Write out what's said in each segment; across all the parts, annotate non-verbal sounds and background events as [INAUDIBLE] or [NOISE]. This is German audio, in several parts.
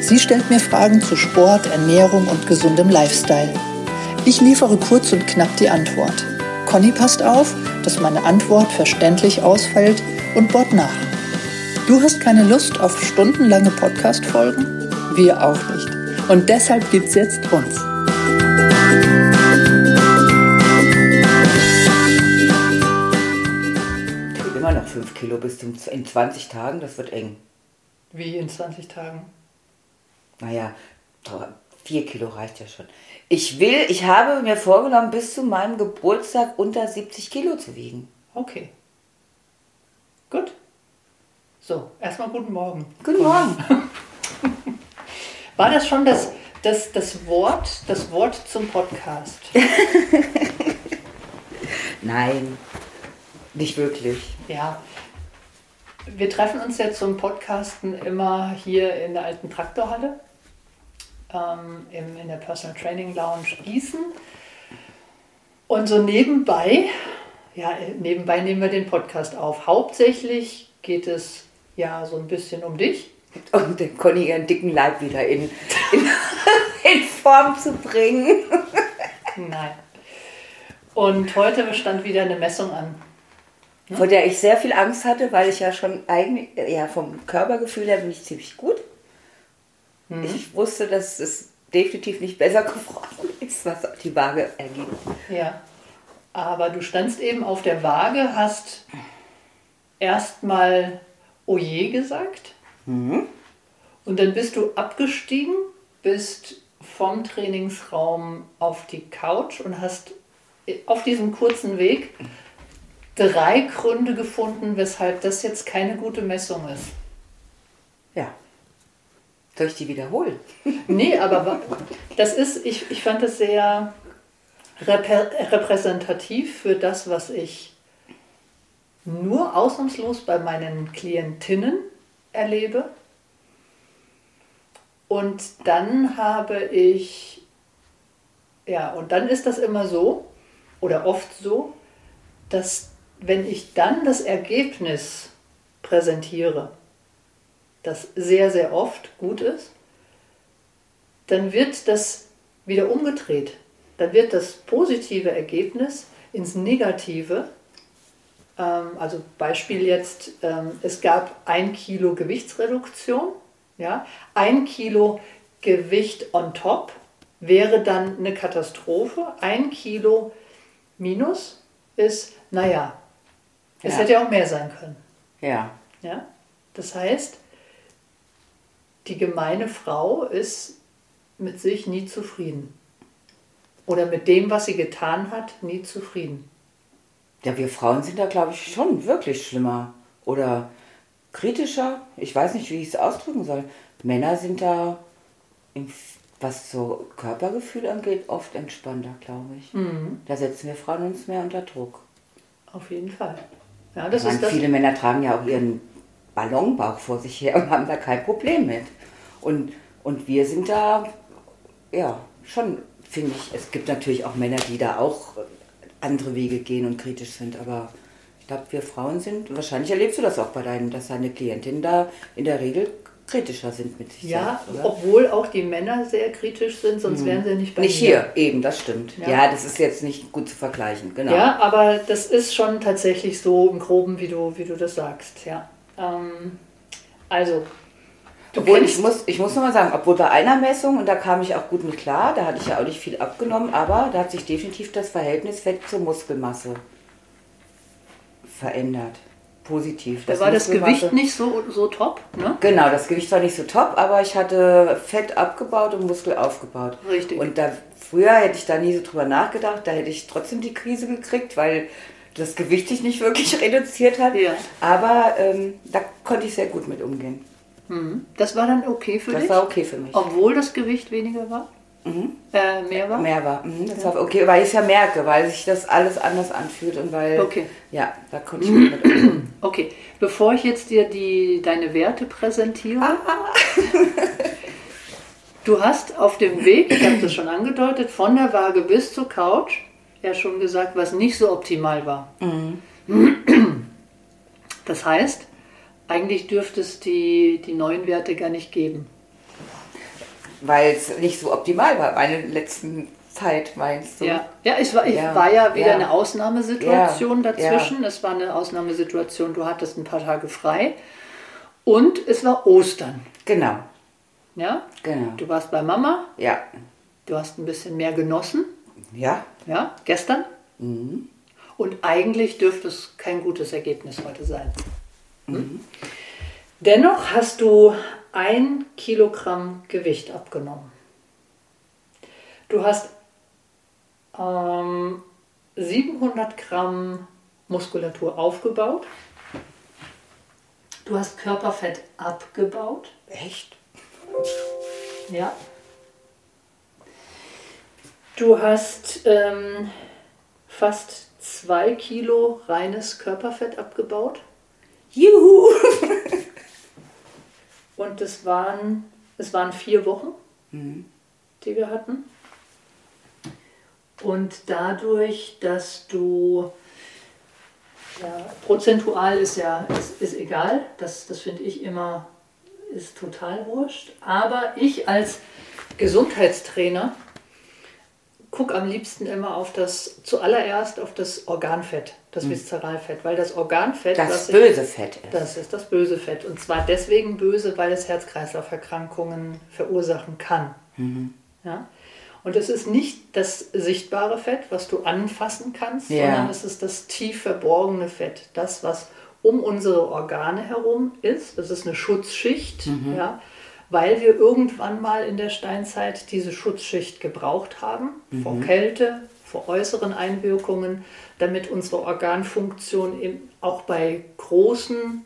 Sie stellt mir Fragen zu Sport, Ernährung und gesundem Lifestyle. Ich liefere kurz und knapp die Antwort. Conny passt auf, dass meine Antwort verständlich ausfällt und bohrt nach. Du hast keine Lust auf stundenlange Podcast-Folgen? Wir auch nicht. Und deshalb gibt's jetzt uns. Immer noch 5 Kilo bis zum, in 20 Tagen, das wird eng. Wie in 20 Tagen? Naja, 4 Kilo reicht ja schon. Ich will, ich habe mir vorgenommen, bis zu meinem Geburtstag unter 70 Kilo zu wiegen. Okay. Gut. So, erstmal guten Morgen. Guten Morgen. War das schon das, das, das, Wort, das Wort zum Podcast? [LAUGHS] Nein, nicht wirklich. Ja. Wir treffen uns ja zum Podcasten immer hier in der alten Traktorhalle ähm, im, in der Personal Training Lounge Gießen. Und so nebenbei, ja, nebenbei nehmen wir den Podcast auf. Hauptsächlich geht es ja so ein bisschen um dich. Und den Conny ihren dicken Leib wieder in, in, [LAUGHS] in Form zu bringen. Nein. Und heute stand wieder eine Messung an. Vor der ich sehr viel Angst hatte, weil ich ja schon eigentlich, ja, vom Körpergefühl her bin ich ziemlich gut. Mhm. Ich wusste, dass es definitiv nicht besser geworden ist, was die Waage ergibt. Ja. Aber du standst eben auf der Waage, hast erstmal Oje gesagt. Mhm. Und dann bist du abgestiegen, bist vom Trainingsraum auf die Couch und hast auf diesem kurzen Weg drei Gründe gefunden, weshalb das jetzt keine gute Messung ist. Soll ich die wiederholen? [LAUGHS] Nee, aber das ist, ich, ich fand es sehr repräsentativ für das, was ich nur ausnahmslos bei meinen Klientinnen erlebe. Und dann habe ich, ja, und dann ist das immer so, oder oft so, dass wenn ich dann das Ergebnis präsentiere, das sehr, sehr oft gut ist, dann wird das wieder umgedreht. Dann wird das positive Ergebnis ins Negative. Ähm, also Beispiel jetzt, ähm, es gab ein Kilo Gewichtsreduktion, ja, ein Kilo Gewicht on top wäre dann eine Katastrophe. Ein Kilo minus ist, naja, es ja. hätte auch mehr sein können. Ja. ja. Das heißt, die gemeine Frau ist mit sich nie zufrieden. Oder mit dem, was sie getan hat, nie zufrieden. Ja, wir Frauen sind da, glaube ich, schon wirklich schlimmer. Oder kritischer. Ich weiß nicht, wie ich es ausdrücken soll. Männer sind da, was so Körpergefühl angeht, oft entspannter, glaube ich. Mhm. Da setzen wir Frauen uns mehr unter Druck. Auf jeden Fall. Ja, das meine, ist das viele Männer tragen ja auch ihren Ballonbauch vor sich her und [LAUGHS] haben da kein Problem mit. Und, und wir sind da, ja, schon, finde ich, es gibt natürlich auch Männer, die da auch andere Wege gehen und kritisch sind, aber ich glaube, wir Frauen sind, wahrscheinlich erlebst du das auch bei deinen, dass deine Klientinnen da in der Regel kritischer sind mit sich Ja, selbst, obwohl auch die Männer sehr kritisch sind, sonst mhm. wären sie nicht bei Nicht hier, eben, das stimmt. Ja. ja. das ist jetzt nicht gut zu vergleichen, genau. Ja, aber das ist schon tatsächlich so im Groben, wie du, wie du das sagst, ja. Ähm, also, obwohl ich muss, ich muss nochmal sagen, obwohl bei einer Messung, und da kam ich auch gut mit klar, da hatte ich ja auch nicht viel abgenommen, aber da hat sich definitiv das Verhältnis Fett zur Muskelmasse verändert. Positiv. Da war das Gewicht nicht so, so top, ne? Genau, das Gewicht war nicht so top, aber ich hatte Fett abgebaut und Muskel aufgebaut. Richtig. Und da, früher hätte ich da nie so drüber nachgedacht, da hätte ich trotzdem die Krise gekriegt, weil das Gewicht sich nicht wirklich [LAUGHS] reduziert hat. Ja. Aber ähm, da konnte ich sehr gut mit umgehen. Mhm. Das war dann okay für das dich? Das war okay für mich. Obwohl das Gewicht weniger war? äh, mehr war? Mehr war. Mhm, das war okay, weil ich es ja merke, weil sich das alles anders anfühlt und weil. Okay. Ja, da konnte ich mit umgehen. [CLEARS THROAT] Okay, bevor ich jetzt dir die, deine Werte präsentiere. du hast auf dem Weg, ich habe das schon angedeutet, von der Waage bis zur Couch ja schon gesagt, was nicht so optimal war. Das heißt, eigentlich dürfte es die, die neuen Werte gar nicht geben. Weil es nicht so optimal war, meine letzten Zeit, meinst du? Ja, ja, es war, ich Ja, war ja wieder ja. eine Ausnahmesituation Ja, dazwischen. Es war eine Ausnahmesituation, du hattest ein paar Tage frei. Und es war Ostern. Genau, Ja? genau. Du warst bei Mama, Ja, du hast ein bisschen mehr genossen, ja. ja, gestern. Mhm. Und eigentlich dürfte es kein gutes Ergebnis heute sein. Hm? Mhm. Dennoch hast du ein Kilogramm Gewicht abgenommen. Du hast ähm, 700 Gramm Muskulatur aufgebaut. Du hast Körperfett abgebaut. Echt? Ja. Du hast ähm, fast zwei Kilo reines Körperfett abgebaut. Juhu! [LAUGHS] Und es waren, es waren vier Wochen, die wir hatten. Und dadurch, dass du, ja, prozentual ist ja, ist, ist egal, das, das finde ich immer, ist total wurscht. Aber ich als Gesundheitstrainer gucke am liebsten immer auf das, zuallererst auf das Organfett, das Viszeralfett, weil das Organfett, Das was ich- böse Fett ist. das ist das böse Fett. Und zwar deswegen böse, weil es Herz-Kreislauf-Erkrankungen verursachen kann. Ja? Und es ist nicht das sichtbare Fett, was du anfassen kannst, Ja. sondern es ist das tief verborgene Fett. Das, was um unsere Organe herum ist. Das ist eine Schutzschicht, ja? Weil wir irgendwann mal in der Steinzeit diese Schutzschicht gebraucht haben, vor Kälte, vor äußeren Einwirkungen, damit unsere Organfunktion eben auch bei großen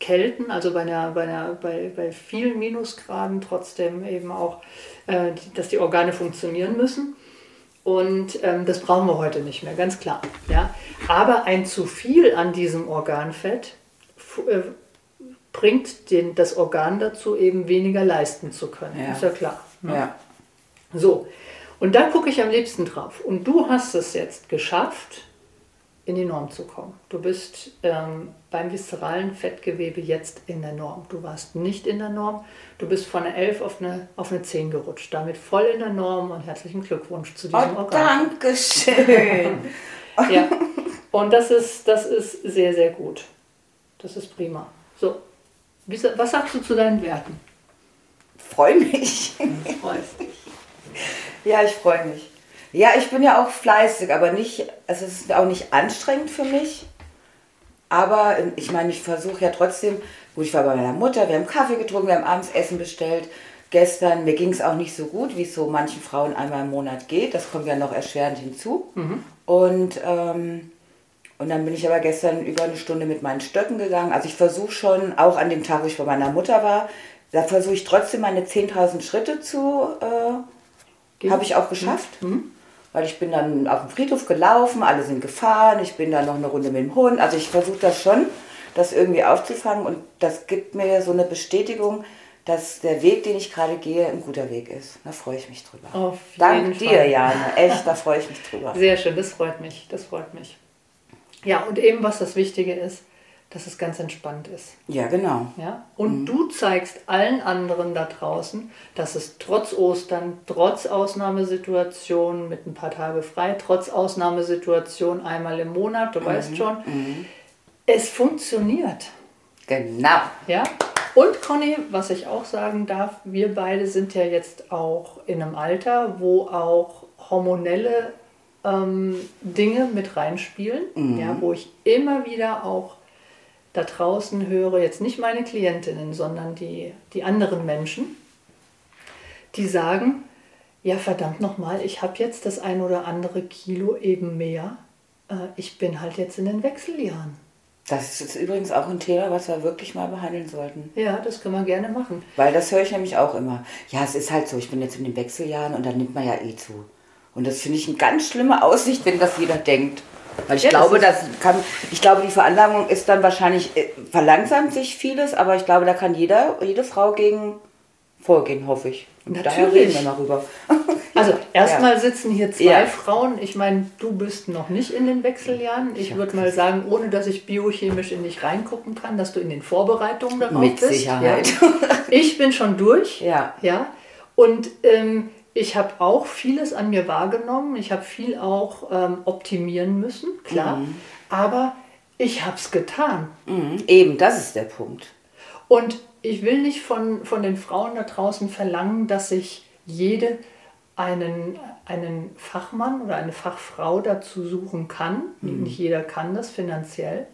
Kälten, also bei, einer, bei, einer, bei, bei vielen Minusgraden trotzdem eben auch, äh, dass die Organe funktionieren müssen. Und ähm, das brauchen wir heute nicht mehr, ganz klar. Ja? Aber ein zu viel an diesem Organfett äh, bringt den, das Organ dazu, eben weniger leisten zu können. Ja. Ist ja klar. Ne? Ja. So, und da gucke ich am liebsten drauf. Und du hast es jetzt geschafft, in die Norm zu kommen. Du bist ähm, beim viszeralen Fettgewebe jetzt in der Norm. Du warst nicht in der Norm. Du bist von einer 11 auf eine, auf eine 10 gerutscht. Damit voll in der Norm und herzlichen Glückwunsch zu diesem Oh, Organ. danke schön. [LAUGHS] [LAUGHS] Ja. Und das ist, das ist sehr, sehr gut. Das ist prima. So, was sagst du zu deinen Werten? Freue mich. Freust dich. Ja, ich freue mich. Ja, ich bin ja auch fleißig, aber nicht, es ist auch nicht anstrengend für mich. Aber ähm, ich meine, ich versuche ja trotzdem, gut, ich war bei meiner Mutter, wir haben Kaffee getrunken, wir haben abends Essen bestellt. Gestern, mir ging es auch nicht so gut, wie es so manchen Frauen einmal im Monat geht. Das kommt ja noch erschwerend hinzu. Und, ähm, und dann bin ich aber gestern über eine Stunde mit meinen Stöcken gegangen. Also ich versuche schon, auch an dem Tag, wo ich bei meiner Mutter war, da versuche ich trotzdem meine 10.000 Schritte zu äh, Gehen? habe ich auch geschafft. Weil ich bin dann auf dem Friedhof gelaufen, alle sind gefahren, ich bin dann noch eine Runde mit dem Hund. Also ich versuche das schon, das irgendwie aufzufangen und das gibt mir so eine Bestätigung, dass der Weg, den ich gerade gehe, ein guter Weg ist. Da freue ich mich drüber. Auf Dank dir, Fall. Jane. Echt, da [LAUGHS] freue ich mich drüber. Sehr schön, das freut mich. Das freut mich. Ja, und eben was das Wichtige ist, dass es ganz entspannt ist. Ja, genau. Ja? Und du zeigst allen anderen da draußen, dass es trotz Ostern, trotz Ausnahmesituationen mit ein paar Tage frei, trotz Ausnahmesituationen einmal im Monat, du weißt schon, es funktioniert. Genau. Ja? Und Conny, was ich auch sagen darf, wir beide sind ja jetzt auch in einem Alter, wo auch hormonelle ähm, Dinge mit reinspielen, ja, wo ich immer wieder auch da draußen höre, jetzt nicht meine Klientinnen, sondern die, die anderen Menschen, die sagen, ja verdammt nochmal, ich habe jetzt das ein oder andere Kilo eben mehr, äh, ich bin halt jetzt in den Wechseljahren. Das ist übrigens auch ein Thema, was wir wirklich mal behandeln sollten. Ja, das können wir gerne machen. Weil das höre ich nämlich auch immer. Ja, es ist halt so, ich bin jetzt in den Wechseljahren und da nimmt man ja eh zu. Und das finde ich eine ganz schlimme Aussicht, wenn das jeder denkt. Weil ich ja, glaube, das, das kann, ich glaube, die Veranlagung ist dann wahrscheinlich, äh, verlangsamt sich vieles, aber ich glaube, da kann jeder, jede Frau gegen vorgehen, hoffe ich. Und Natürlich. daher reden wir mal rüber. [LAUGHS] Also erstmal ja. sitzen hier zwei ja. Frauen. Ich meine, du bist noch nicht in den Wechseljahren. Ich würde mal sagen, ohne dass ich biochemisch in dich reingucken kann, dass du in den Vorbereitungen darauf Mit bist. Mit Sicherheit. Ich bin schon durch. Ja. ja. Und ähm, ich habe auch vieles an mir wahrgenommen. Ich habe viel auch ähm, optimieren müssen, klar. Mhm. Aber ich habe es getan. Mhm. Eben, das ist der Punkt. Und ich will nicht von, von den Frauen da draußen verlangen, dass sich jede einen, einen Fachmann oder eine Fachfrau dazu suchen kann. Mhm. Nicht jeder kann das finanziell.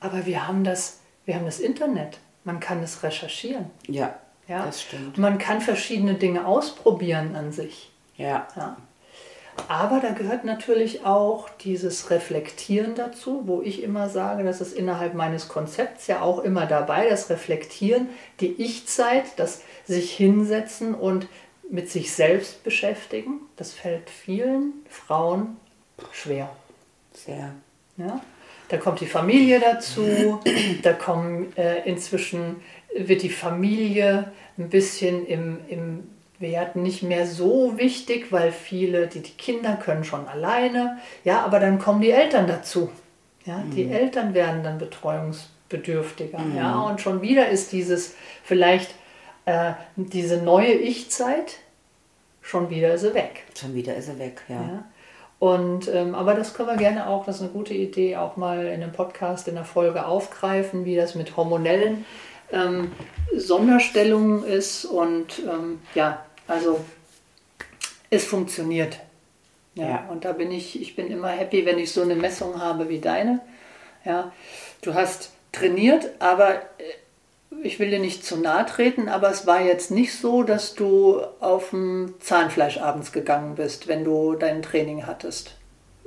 Aber wir haben das, wir haben das Internet. Man kann es recherchieren. Ja. Ja? Das stimmt. Man kann verschiedene Dinge ausprobieren an sich. Ja. ja. Aber da gehört natürlich auch dieses Reflektieren dazu, wo ich immer sage, das ist innerhalb meines Konzepts ja auch immer dabei, das Reflektieren, die Ich-Zeit, das sich hinsetzen und mit sich selbst beschäftigen. Das fällt vielen Frauen schwer. Sehr. Ja? Da kommt die Familie dazu, da kommen äh, inzwischen wird die Familie ein bisschen im, im Wert nicht mehr so wichtig, weil viele, die, die Kinder können schon alleine, ja, aber dann kommen die Eltern dazu. Ja, mhm. Die Eltern werden dann betreuungsbedürftiger. Mhm. Ja, und schon wieder ist dieses vielleicht äh, diese neue Ich-Zeit, schon wieder ist sie weg. Schon wieder ist sie weg, ja. ja. Und, ähm, aber das können wir gerne auch, das ist eine gute Idee, auch mal in einem Podcast, in der Folge aufgreifen, wie das mit hormonellen ähm, Sonderstellung ist und ähm, ja, also es funktioniert. Ja, ja, und da bin ich, ich bin immer happy, wenn ich so eine Messung habe wie deine. Ja, du hast trainiert, aber äh, ich will dir nicht zu nahe treten, aber es war jetzt nicht so, dass du auf dem Zahnfleisch abends gegangen bist, wenn du dein Training hattest.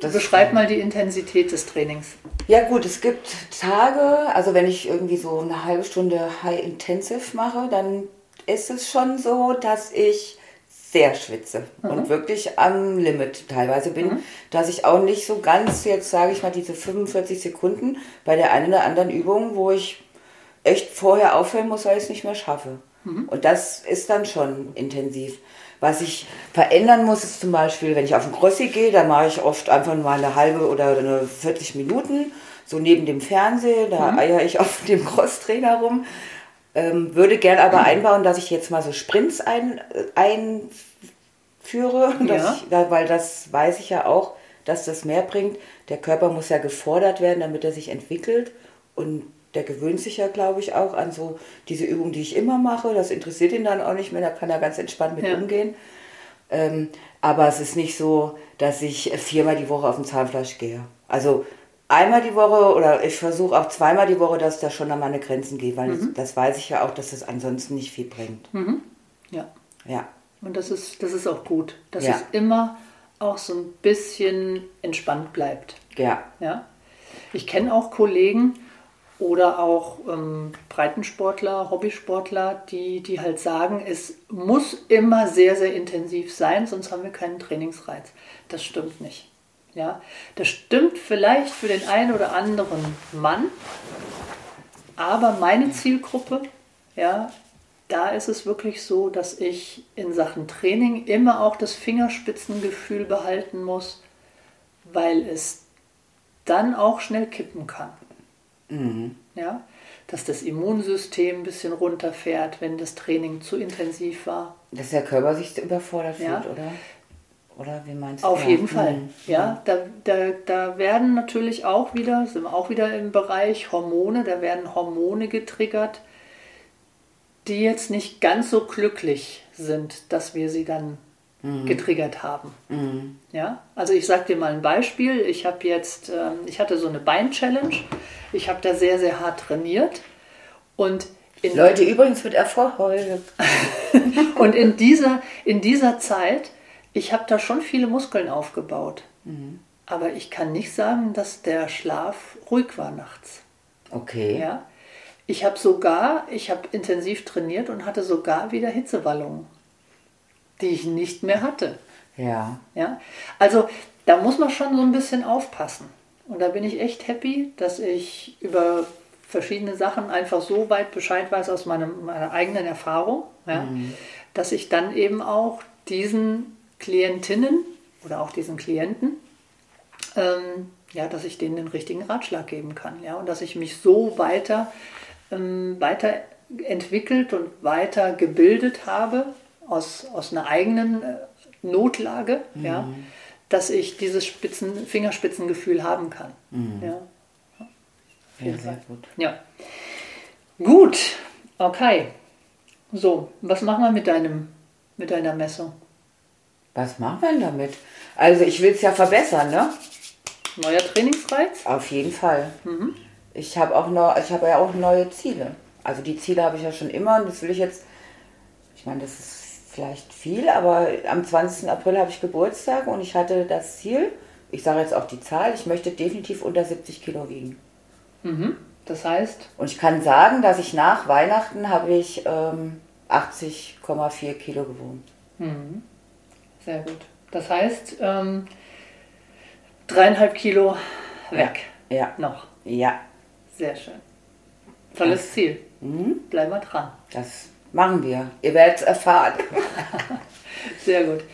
Das Beschreib mal die Intensität des Trainings. Ja gut, es gibt Tage, also wenn ich irgendwie so eine halbe Stunde High Intensive mache, dann ist es schon so, dass ich sehr schwitze mhm. und wirklich am Limit teilweise bin, mhm. dass ich auch nicht so ganz jetzt sage ich mal diese 45 Sekunden bei der einen oder anderen Übung, wo ich echt vorher aufhören muss, weil ich es nicht mehr schaffe. Mhm. Und das ist dann schon intensiv. Was ich verändern muss, ist zum Beispiel, wenn ich auf den Crossi gehe, da mache ich oft einfach mal eine halbe oder eine 40 Minuten, so neben dem Fernseher, da mhm. eier ich auf dem Crosstrainer rum. Ähm, würde gern aber mhm. einbauen, dass ich jetzt mal so Sprints ein, einführe, [LAUGHS] ja. ich, weil das weiß ich ja auch, dass das mehr bringt. Der Körper muss ja gefordert werden, damit er sich entwickelt. Und der gewöhnt sich ja, glaube ich, auch an so diese Übung, die ich immer mache. Das interessiert ihn dann auch nicht mehr, da kann er ganz entspannt mit ja. umgehen. Ähm, aber es ist nicht so, dass ich viermal die Woche auf dem Zahnfleisch gehe. Also einmal die Woche oder ich versuche auch zweimal die Woche, dass da schon an meine Grenzen geht, weil mhm. das, das, weiß ich ja auch, dass das ansonsten nicht viel bringt. Mhm. Ja. Ja. Und das ist, das ist auch gut, dass ja. es immer auch so ein bisschen entspannt bleibt. Ja. Ja. Ich kenne auch Kollegen, oder auch ähm, Breitensportler, Hobbysportler, die, die halt sagen, es muss immer sehr, sehr intensiv sein, sonst haben wir keinen Trainingsreiz. Das stimmt nicht. Ja, das stimmt vielleicht für den einen oder anderen Mann, aber meine Zielgruppe, ja, da ist es wirklich so, dass ich in Sachen Training immer auch das Fingerspitzengefühl behalten muss, weil es dann auch schnell kippen kann. Mhm. Ja? Dass das Immunsystem ein bisschen runterfährt, wenn das Training zu intensiv war. Dass der Körper sich überfordert ja. fühlt, oder? Oder wie meinst du? Auf ja. jeden Fall. Mhm. Ja, da, da, da werden natürlich auch wieder, sind wir auch wieder im Bereich Hormone, da werden Hormone getriggert, die jetzt nicht ganz so glücklich sind, dass wir sie dann mhm. getriggert haben. Mhm. Ja, also ich sage dir mal ein Beispiel. Ich habe jetzt, ähm, ich hatte so eine Bein-Challenge. Ich habe da sehr, sehr hart trainiert und Leute, übrigens mit Erfolg. [LAUGHS] und in dieser, in dieser Zeit, ich habe da schon viele Muskeln aufgebaut. Mhm. Aber ich kann nicht sagen, dass der Schlaf ruhig war nachts. Okay. Ja. Ich habe sogar, ich habe intensiv trainiert und hatte sogar wieder Hitzewallungen, die ich nicht mehr hatte. Ja. Ja. Also da muss man schon so ein bisschen aufpassen. Und da bin ich echt happy, dass ich über verschiedene Sachen einfach so weit Bescheid weiß aus meinem, meiner eigenen Erfahrung, ja, dass ich dann eben auch diesen Klientinnen oder auch diesen Klienten, ähm, ja, dass ich denen den richtigen Ratschlag geben kann, ja, und dass ich mich so weiter, ähm, weiterentwickelt und weiter gebildet habe aus, aus einer eigenen äh, Notlage, ja, dass ich dieses Spitzen, Fingerspitzengefühl haben kann. Ja. Auf jeden Ja, sehr Fall. gut. Ja. Gut, okay. So, was machen wir mit deinem, mit deiner Messung? Was machen wir denn damit? Also ich will es ja verbessern, ne? Neuer Trainingsreiz? Auf jeden Fall. Ich habe auch noch, ich habe ja auch neue Ziele. Also die Ziele habe ich ja schon immer und das will ich jetzt, ich meine, das ist vielleicht viel, aber am 20. April habe ich Geburtstag und ich hatte das Ziel, ich sage jetzt auch die Zahl, ich möchte definitiv unter 70 Kilo wiegen. Das heißt, Und ich kann sagen, dass ich nach Weihnachten habe ich ähm, 80,4 Kilo gewogen. sehr gut. Das heißt, ähm, dreieinhalb Kilo weg. Ja, Noch. ja, Sehr schön. Tolles Ziel. Mhm. Bleib mal dran. das machen wir. Ihr werdet es erfahren. [LAUGHS] Sehr gut.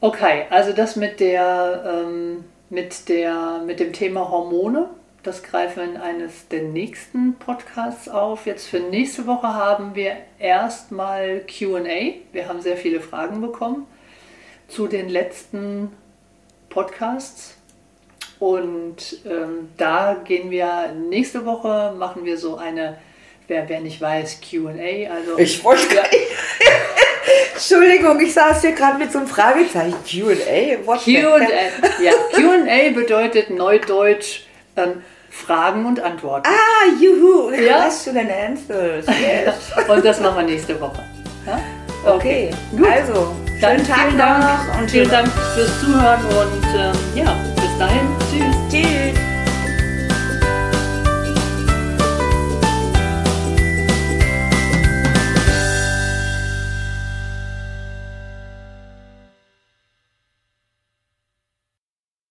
Okay, also das mit der, ähm, mit der, mit dem Thema Hormone, das greifen wir in eines der nächsten Podcasts auf. Jetzt für nächste Woche haben wir erstmal QA. Wir haben sehr viele Fragen bekommen zu den letzten Podcasts. Und ähm, da gehen wir nächste Woche, machen wir so eine, wer, wer nicht weiß, QA. Also Ich wollte nicht. [LAUGHS] Entschuldigung, ich saß hier gerade mit so einem Fragezeichen. QA? Q&A. Ja, Q&A bedeutet neudeutsch ähm, Fragen und Antworten. Ah, juhu. Ja. Question and answers. [LAUGHS] Yes. Und das machen wir nächste Woche. Ja? Okay, gut. also, Dann schönen Tag vielen Dank noch und vielen Dank fürs Zuhören und ähm, ja, bis dahin. Tschüss. Tschüss.